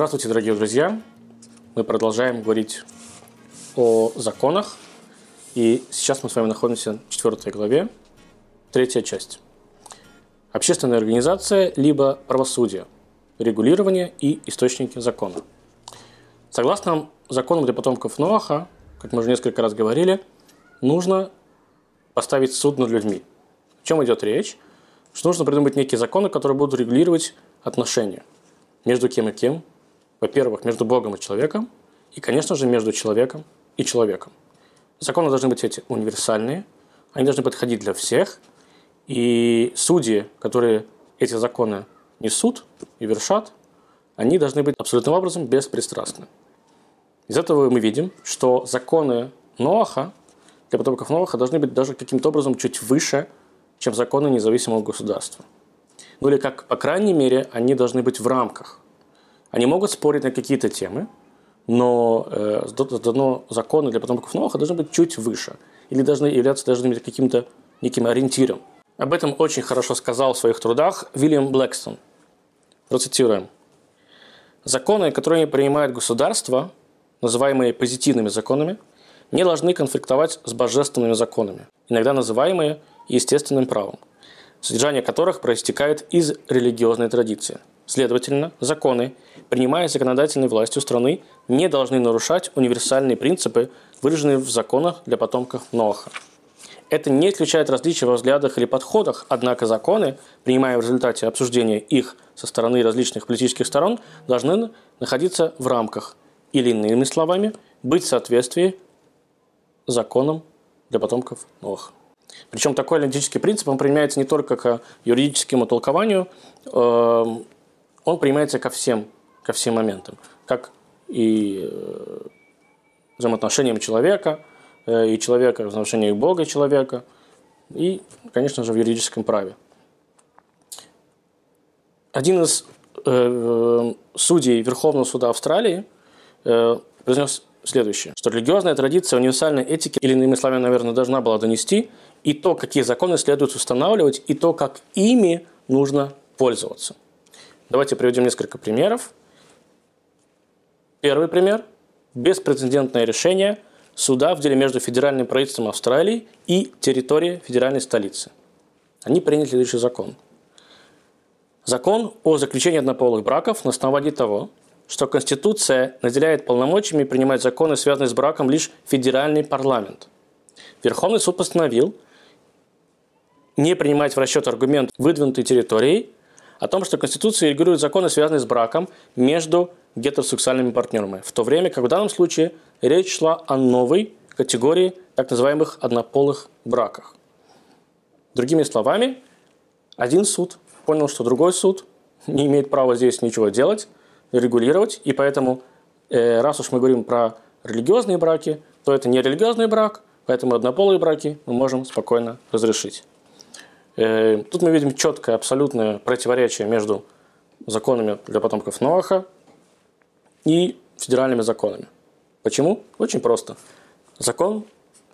Здравствуйте, дорогие друзья! Мы продолжаем говорить о законах. И сейчас мы с вами находимся в четвертой главе, третья часть. Общественная организация либо правосудие, регулирование и источники закона. Согласно законам для потомков Ноаха, как мы уже несколько раз говорили, нужно поставить суд над людьми. О чем идет речь? Что нужно придумать некие законы, которые будут регулировать отношения между кем и кем. Во-первых, между Богом и человеком, и, конечно же, между человеком и человеком. Законы должны быть эти универсальные, они должны подходить для всех, и судьи, которые эти законы несут и вершат, они должны быть абсолютным образом беспристрастны. Из этого мы видим, что законы Ноаха для потомков Ноаха должны быть даже каким-то образом чуть выше, чем законы независимого государства. Ну или как, по крайней мере, они должны быть в рамках. Они могут спорить на какие-то темы, но э, дано законы для потомков Ноаха должны быть чуть выше или должны являться должны быть каким-то неким ориентиром. Об этом очень хорошо сказал в своих трудах Вильям Блэкстон. Процитируем. Законы, которые принимает государство, называемые позитивными законами, не должны конфликтовать с божественными законами, иногда называемые естественным правом, содержание которых проистекает из религиозной традиции. Следовательно, законы, принимая законодательной властью страны, не должны нарушать универсальные принципы, выраженные в законах для потомков Ноаха. Это не исключает различия во взглядах или подходах, однако законы, принимая в результате обсуждения их со стороны различных политических сторон, должны находиться в рамках или, иными словами, быть в соответствии законом для потомков Ноаха. Причем такой аналитический принцип, он применяется не только к юридическому толкованию, эм, он применяется ко всем, ко всем моментам, как и э, взаимоотношениям человека, э, и человека, взаимоотношениям Бога и человека, и, конечно же, в юридическом праве. Один из э, судей Верховного суда Австралии э, произнес следующее, что религиозная традиция универсальной этики, или иными словами, наверное, должна была донести и то, какие законы следует устанавливать, и то, как ими нужно пользоваться. Давайте приведем несколько примеров. Первый пример – беспрецедентное решение суда в деле между федеральным правительством Австралии и территорией федеральной столицы. Они приняли следующий закон. Закон о заключении однополых браков на основании того, что Конституция наделяет полномочиями принимать законы, связанные с браком, лишь федеральный парламент. Верховный суд постановил не принимать в расчет аргумент выдвинутой территорией о том, что Конституция регулирует законы, связанные с браком между гетеросексуальными партнерами, в то время как в данном случае речь шла о новой категории так называемых однополых браках. Другими словами, один суд понял, что другой суд не имеет права здесь ничего делать, регулировать, и поэтому, э, раз уж мы говорим про религиозные браки, то это не религиозный брак, поэтому однополые браки мы можем спокойно разрешить. Э, тут мы видим четкое, абсолютное противоречие между законами для потомков Ноаха и федеральными законами. Почему? Очень просто. Закон,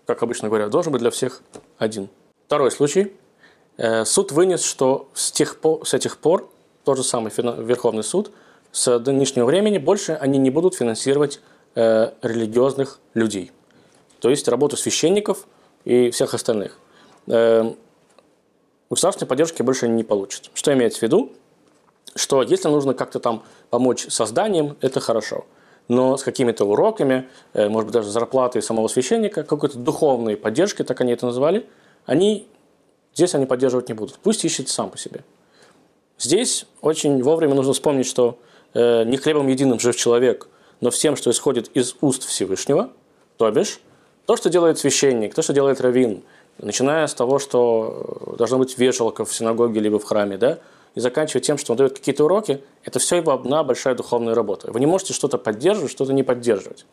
как обычно говорят, должен быть для всех один. Второй случай. Э, суд вынес, что с, тех по, с этих пор, тот же самый Верховный суд – с нынешнего времени больше они не будут финансировать э, религиозных людей. То есть работу священников и всех остальных. Э, государственной поддержки больше не получат. Что имеется в виду? Что если нужно как-то там помочь созданием, это хорошо. Но с какими-то уроками, э, может быть, даже зарплатой самого священника, какой-то духовной поддержки, так они это назвали, они здесь они поддерживать не будут. Пусть ищет сам по себе. Здесь очень вовремя нужно вспомнить, что Э, не хлебом единым жив человек, но всем, что исходит из уст Всевышнего, то бишь то, что делает священник, то, что делает раввин, начиная с того, что должна быть вешалка в синагоге либо в храме, да, и заканчивая тем, что он дает какие-то уроки, это все его одна большая духовная работа. Вы не можете что-то поддерживать, что-то не поддерживать.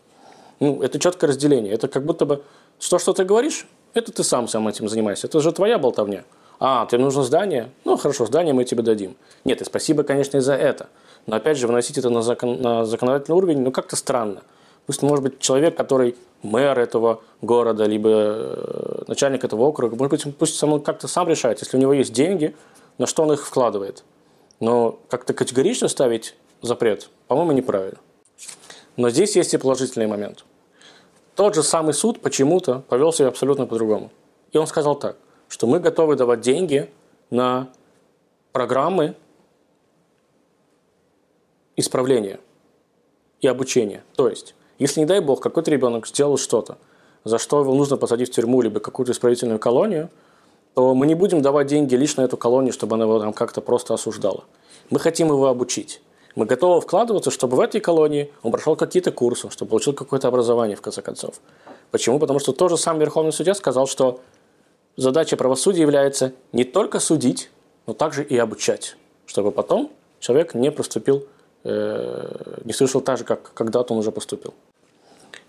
Ну, это четкое разделение. Это как будто бы, что, что ты говоришь, это ты сам сам этим занимаешься. Это же твоя болтовня. А, тебе нужно здание? Ну, хорошо, здание мы тебе дадим. Нет, и спасибо, конечно, и за это. Но опять же, выносить это на, закон, на законодательный уровень, ну как-то странно. Пусть, может быть, человек, который мэр этого города, либо э, начальник этого округа, может быть, пусть сам как-то сам решает, если у него есть деньги, на что он их вкладывает. Но как-то категорично ставить запрет по-моему, неправильно. Но здесь есть и положительный момент. Тот же самый суд почему-то повел себя абсолютно по-другому. И он сказал так, что мы готовы давать деньги на программы исправления и обучения. То есть, если, не дай бог, какой-то ребенок сделал что-то, за что его нужно посадить в тюрьму либо какую-то исправительную колонию, то мы не будем давать деньги лишь на эту колонию, чтобы она его там как-то просто осуждала. Мы хотим его обучить. Мы готовы вкладываться, чтобы в этой колонии он прошел какие-то курсы, чтобы получил какое-то образование, в конце концов. Почему? Потому что тот же самый Верховный Судья сказал, что задача правосудия является не только судить, но также и обучать, чтобы потом человек не проступил, э, не совершил так же, как когда-то он уже поступил.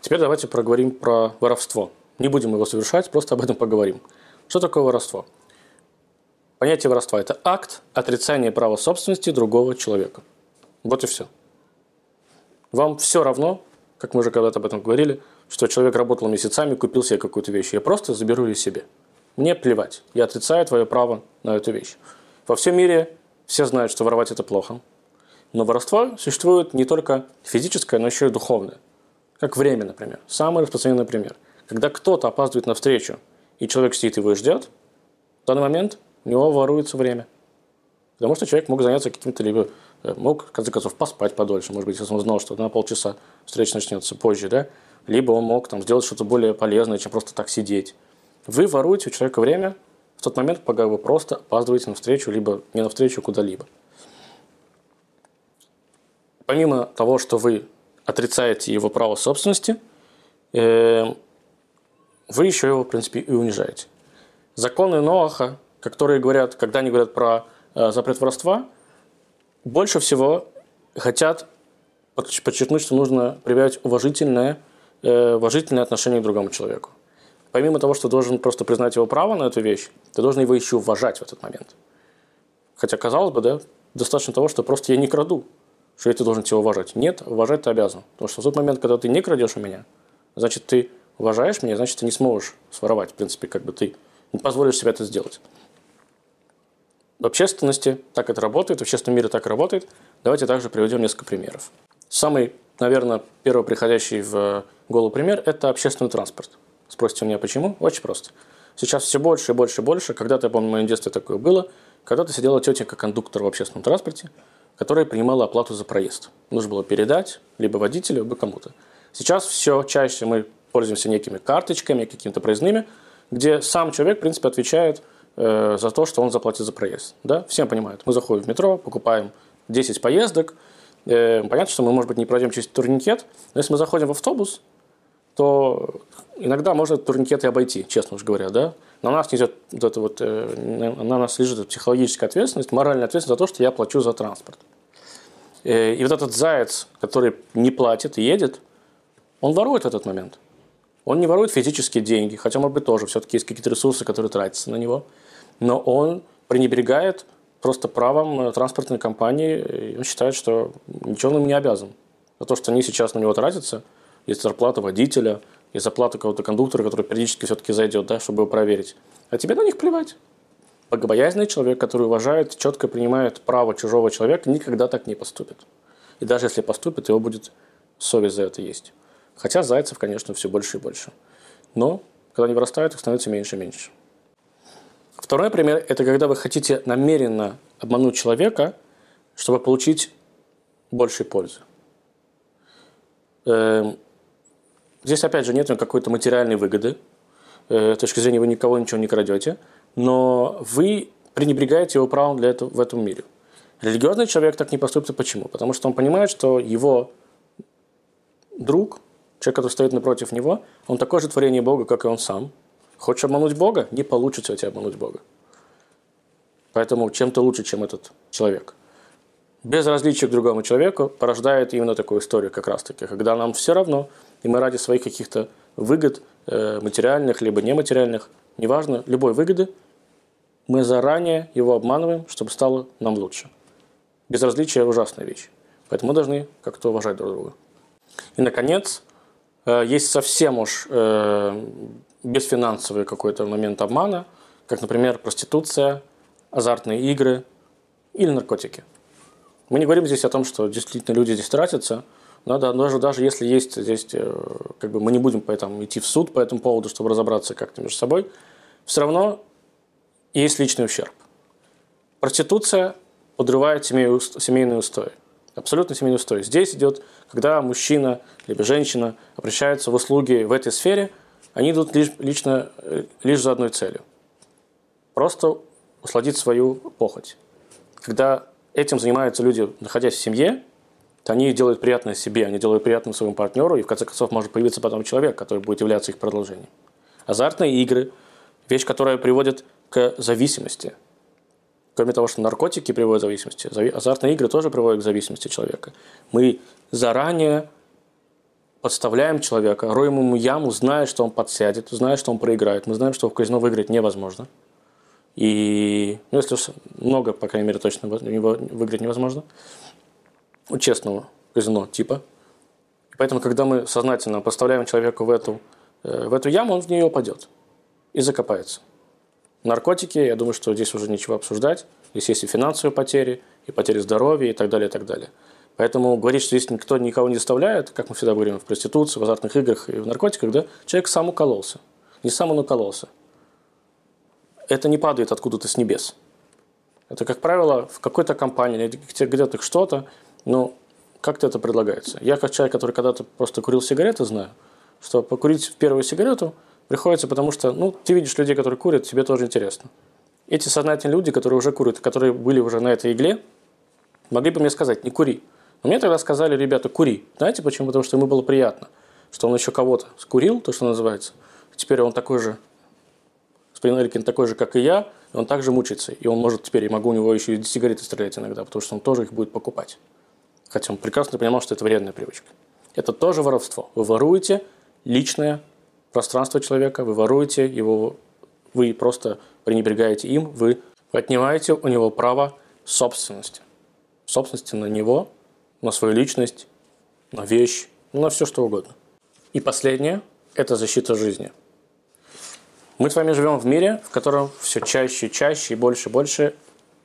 Теперь давайте проговорим про воровство. Не будем его совершать, просто об этом поговорим. Что такое воровство? Понятие воровства – это акт отрицания права собственности другого человека. Вот и все. Вам все равно, как мы уже когда-то об этом говорили, что человек работал месяцами, купил себе какую-то вещь. Я просто заберу ее себе. Мне плевать. Я отрицаю твое право на эту вещь. Во всем мире все знают, что воровать это плохо. Но воровство существует не только физическое, но еще и духовное. Как время, например. Самый распространенный пример. Когда кто-то опаздывает на встречу, и человек сидит его и ждет, в данный момент у него воруется время. Потому что человек мог заняться каким-то либо э, мог, в конце концов, поспать подольше, может быть, если он знал, что на полчаса встреча начнется позже, да, либо он мог там сделать что-то более полезное, чем просто так сидеть. Вы воруете у человека время в тот момент, пока вы просто опаздываете на встречу, либо не на встречу, куда-либо. Помимо того, что вы отрицаете его право собственности, э, вы еще его, в принципе, и унижаете. Законы Ноаха, которые говорят, когда они говорят про э, запрет воровства, больше всего хотят подчеркнуть, что нужно проявлять уважительное, э, уважительное отношение к другому человеку. Помимо того, что должен просто признать его право на эту вещь, ты должен его еще уважать в этот момент. Хотя, казалось бы, да, достаточно того, что просто я не краду, что я ты должен тебя уважать. Нет, уважать ты обязан. Потому что в тот момент, когда ты не крадешь у меня, значит, ты уважаешь меня, значит, ты не сможешь своровать. В принципе, как бы ты не позволишь себе это сделать. В общественности так это работает, в общественном мире так работает. Давайте также приведем несколько примеров. Самый, наверное, первый приходящий в голову пример – это общественный транспорт. Спросите у меня, почему? Очень просто. Сейчас все больше и больше и больше. Когда-то, я помню, в моем детстве такое было. Когда-то сидела тетенька-кондуктор в общественном транспорте, которая принимала оплату за проезд. Нужно было передать либо водителю, либо кому-то. Сейчас все чаще мы пользуемся некими карточками, какими-то проездными, где сам человек, в принципе, отвечает э, за то, что он заплатит за проезд. Да? Все понимают. Мы заходим в метро, покупаем 10 поездок. Э, понятно, что мы, может быть, не пройдем через турникет, но если мы заходим в автобус, то иногда можно турникет и обойти, честно уж говоря. Да? На нас несет вот это вот, э, на нас лежит психологическая ответственность, моральная ответственность за то, что я плачу за транспорт. Э, и вот этот заяц, который не платит и едет, он ворует этот момент. Он не ворует физические деньги, хотя, может быть, тоже все-таки есть какие-то ресурсы, которые тратятся на него. Но он пренебрегает просто правом э, транспортной компании, и он считает, что ничего он им не обязан. За то, что они сейчас на него тратятся, есть зарплата водителя, есть зарплата какого-то кондуктора, который периодически все-таки зайдет, да, чтобы его проверить. А тебе на них плевать. Богобоязненный человек, который уважает, четко принимает право чужого человека, никогда так не поступит. И даже если поступит, его будет совесть за это есть. Хотя зайцев, конечно, все больше и больше. Но когда они вырастают, их становится меньше и меньше. Второй пример – это когда вы хотите намеренно обмануть человека, чтобы получить больше пользы. Эм, здесь, опять же, нет какой-то материальной выгоды. Э, с точки зрения вы никого ничего не крадете. Но вы пренебрегаете его правом для этого, в этом мире. Религиозный человек так не поступит. Почему? Потому что он понимает, что его друг Человек, который стоит напротив него, он такое же творение Бога, как и он сам. Хочешь обмануть Бога? Не получится у тебя обмануть Бога. Поэтому чем ты лучше, чем этот человек. Безразличие к другому человеку порождает именно такую историю как раз-таки, когда нам все равно, и мы ради своих каких-то выгод, э, материальных либо нематериальных, неважно, любой выгоды, мы заранее его обманываем, чтобы стало нам лучше. Безразличие – ужасная вещь. Поэтому мы должны как-то уважать друг друга. И, наконец, Э, есть совсем уж э, бесфинансовый какой-то момент обмана, как, например, проституция, азартные игры или наркотики. Мы не говорим здесь о том, что действительно люди здесь тратятся, но да, даже, даже если есть здесь, э, как бы мы не будем поэтому идти в суд по этому поводу, чтобы разобраться как-то между собой, все равно есть личный ущерб. Проституция подрывает семейные устои. Абсолютно семейный устой. Здесь идет, когда мужчина либо женщина обращаются в услуги в этой сфере, они идут лишь, лично, э, лишь за одной целью. Просто усладить свою похоть. Когда этим занимаются люди, находясь в семье, они делают приятное себе, они делают приятное своему партнеру, и в конце концов может появиться потом человек, который будет являться их продолжением. Азартные игры – вещь, которая приводит к зависимости. Кроме того, что наркотики приводят к зависимости, азартные игры тоже приводят к зависимости человека. Мы заранее подставляем человека, роем ему яму, зная, что он подсядет, зная, что он проиграет. Мы знаем, что в казино выиграть невозможно. И, ну, если уж много, по крайней мере, точно выиграть невозможно. У честного казино типа. И поэтому, когда мы сознательно поставляем человека в эту, э, в эту яму, он в нее упадет и закопается. Наркотики, я думаю, что здесь уже ничего обсуждать. Здесь есть и финансовые потери, и потери здоровья, и так далее, и так далее. Поэтому говорить, что здесь никто никого не заставляет, как мы всегда говорим, в проституции, в азартных играх и в наркотиках, да, человек сам укололся. Не сам он укололся это не падает откуда-то с небес. Это, как правило, в какой-то компании где-то что-то, но как-то это предлагается. Я, как человек, который когда-то просто курил сигареты, знаю, что покурить первую сигарету приходится, потому что, ну, ты видишь людей, которые курят, тебе тоже интересно. Эти сознательные люди, которые уже курят, которые были уже на этой игле, могли бы мне сказать, не кури. Но мне тогда сказали, ребята, кури. Знаете почему? Потому что ему было приятно, что он еще кого-то скурил, то, что называется. Теперь он такой же Господин такой же, как и я, и он также мучается. И он может теперь, и могу у него еще и сигареты стрелять иногда, потому что он тоже их будет покупать. Хотя он прекрасно понимал, что это вредная привычка. Это тоже воровство. Вы воруете личное пространство человека, вы воруете его, вы просто пренебрегаете им, вы отнимаете у него право собственности. Собственности на него, на свою личность, на вещь, на все что угодно. И последнее – это защита жизни – мы с вами живем в мире, в котором все чаще и чаще и больше и больше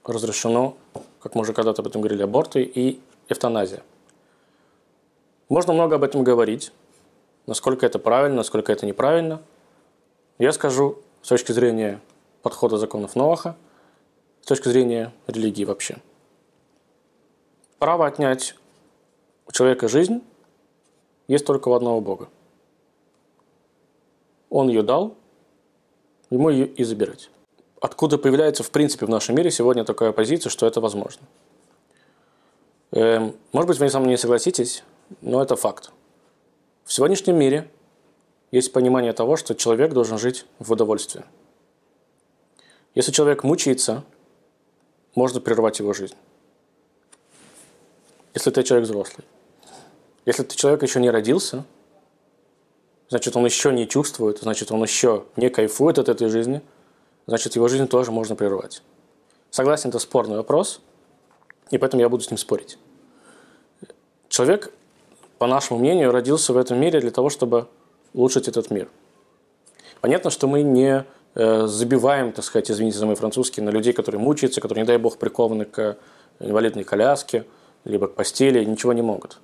разрешено, как мы уже когда-то об этом говорили, аборты и эвтаназия. Можно много об этом говорить, насколько это правильно, насколько это неправильно. Я скажу с точки зрения подхода законов Ноаха, с точки зрения религии вообще. Право отнять у человека жизнь есть только у одного Бога. Он ее дал, ему ее и забирать. Откуда появляется, в принципе, в нашем мире сегодня такая позиция, что это возможно. Эм, может быть, вы со мной не согласитесь, но это факт. В сегодняшнем мире есть понимание того, что человек должен жить в удовольствии. Если человек мучается, можно прервать его жизнь. Если ты человек взрослый. Если ты человек еще не родился – значит, он еще не чувствует, значит, он еще не кайфует от этой жизни, значит, его жизнь тоже можно прервать. Согласен, это спорный вопрос, и поэтому я буду с ним спорить. Человек, по нашему мнению, родился в этом мире для того, чтобы улучшить этот мир. Понятно, что мы не э, забиваем, так сказать, извините за мой французский, на людей, которые мучаются, которые, не дай бог, прикованы к инвалидной коляске, либо к постели, ничего не могут.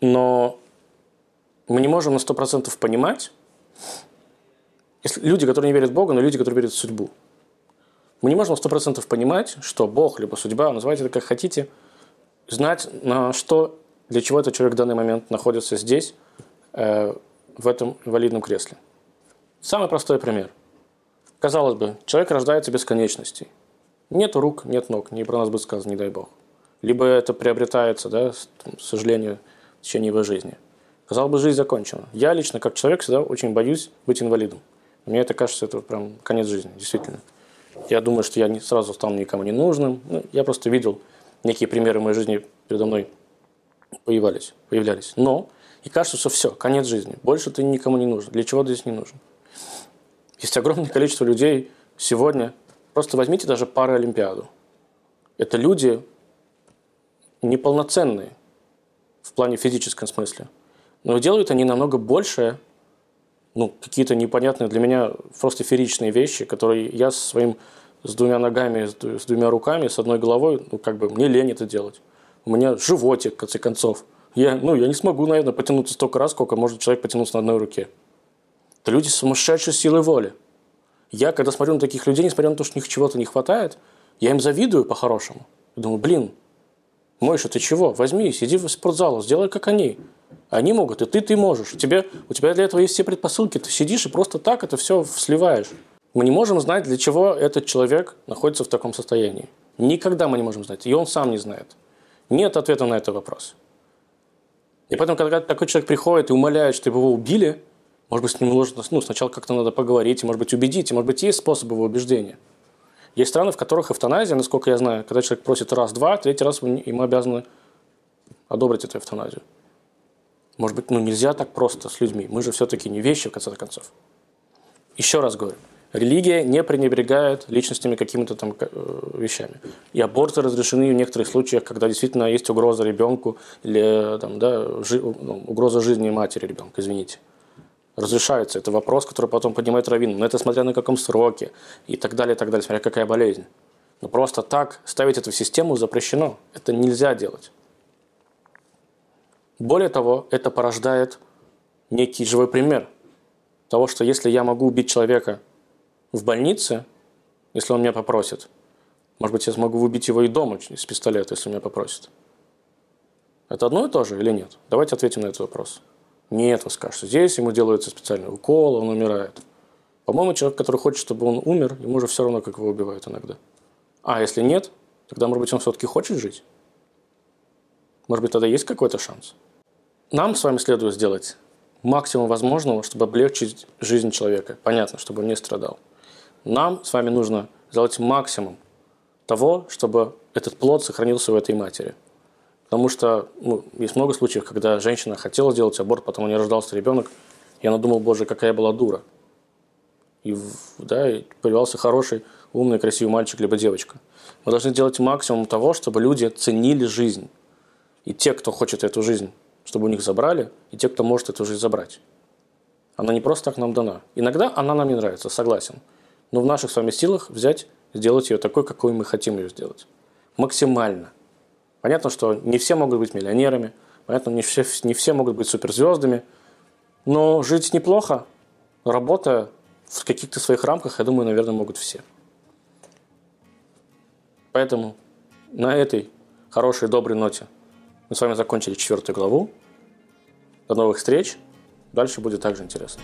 Но мы не можем на 100% понимать, если люди, которые не верят в Бога, но люди, которые верят в судьбу. Мы не можем на 100% понимать, что Бог, либо судьба, называйте это как хотите, знать, на что, для чего этот человек в данный момент находится здесь, э, в этом инвалидном кресле. Самый простой пример. Казалось бы, человек рождается без конечностей. Нет рук, нет ног, не про нас будет сказано, не дай Бог. Либо это приобретается, да, к сожалению, в течение его жизни – Казалось бы, жизнь закончена. Я лично, как человек, всегда очень боюсь быть инвалидом. Мне это кажется, это прям конец жизни, действительно. Я думаю, что я не сразу стану никому не нужным. Ну, я просто видел некие примеры в моей жизни передо мной появлялись. появлялись. Но и кажется, что все, конец жизни. Больше ты никому не нужен. Для чего ты здесь не нужен? Есть огромное количество людей сегодня. Просто возьмите даже Паралимпиаду. Это люди неполноценные в плане физическом смысле. Но делают они намного больше, ну, какие-то непонятные для меня просто феричные вещи, которые я своим с двумя ногами, с двумя руками, с одной головой, ну, как бы мне лень это делать. У меня животик, в конце концов. Я, ну, я не смогу, наверное, потянуться столько раз, сколько может человек потянуться на одной руке. Это люди с сумасшедшей силой воли. Я, когда смотрю на таких людей, несмотря на то, что у них чего-то не хватает, я им завидую по-хорошему. Думаю, блин, Мойша, ты чего? Возьми, сиди в спортзале, сделай как они. Они могут, и ты, ты можешь. У тебя, у тебя для этого есть все предпосылки. Ты сидишь и просто так это все сливаешь. Мы не можем знать, для чего этот человек находится в таком состоянии. Никогда мы не можем знать. И он сам не знает. Нет ответа на этот вопрос. И поэтому, когда такой человек приходит и умоляет, чтобы его убили, может быть, с ним нужно ну, сначала как-то надо поговорить, может быть, убедить, может быть, есть способы его убеждения. Есть страны, в которых эвтаназия, насколько я знаю, когда человек просит раз-два, третий раз ему обязаны одобрить эту эвтаназию. Может быть, ну нельзя так просто с людьми. Мы же все-таки не вещи, в конце концов. Еще раз говорю, религия не пренебрегает личностями какими-то там э, вещами. И аборты разрешены в некоторых случаях, когда действительно есть угроза ребенку или там, да, жи, ну, угроза жизни матери ребенка, извините разрешается. Это вопрос, который потом поднимает раввин. Но это смотря на каком сроке и так далее, и так далее, смотря какая болезнь. Но просто так ставить это в систему запрещено. Это нельзя делать. Более того, это порождает некий живой пример того, что если я могу убить человека в больнице, если он меня попросит, может быть, я смогу убить его и дома с пистолета, если меня попросит. Это одно и то же или нет? Давайте ответим на этот вопрос. Нет, вы скажете, здесь ему делается специальный укол, он умирает. По-моему, человек, который хочет, чтобы он умер, ему уже все равно, как его убивают иногда. А если нет, тогда, может быть, он все-таки хочет жить? Может быть, тогда есть какой-то шанс? Нам с вами следует сделать максимум возможного, чтобы облегчить жизнь человека. Понятно, чтобы он не страдал. Нам с вами нужно сделать максимум того, чтобы этот плод сохранился в этой матери – Потому что ну, есть много случаев, когда женщина хотела сделать аборт, потом у нее рождался ребенок, и она думала, боже, какая я была дура. И, да, и появился хороший, умный, красивый мальчик, либо девочка. Мы должны делать максимум того, чтобы люди ценили жизнь. И те, кто хочет эту жизнь, чтобы у них забрали, и те, кто может эту жизнь забрать. Она не просто так нам дана. Иногда она нам не нравится, согласен. Но в наших с вами силах взять, сделать ее такой, какой мы хотим ее сделать. Максимально. Понятно, что не все могут быть миллионерами, понятно, не все, не все могут быть суперзвездами, но жить неплохо, работая в каких-то своих рамках, я думаю, наверное, могут все. Поэтому на этой хорошей, доброй ноте мы с вами закончили четвертую главу. До новых встреч. Дальше будет также интересно.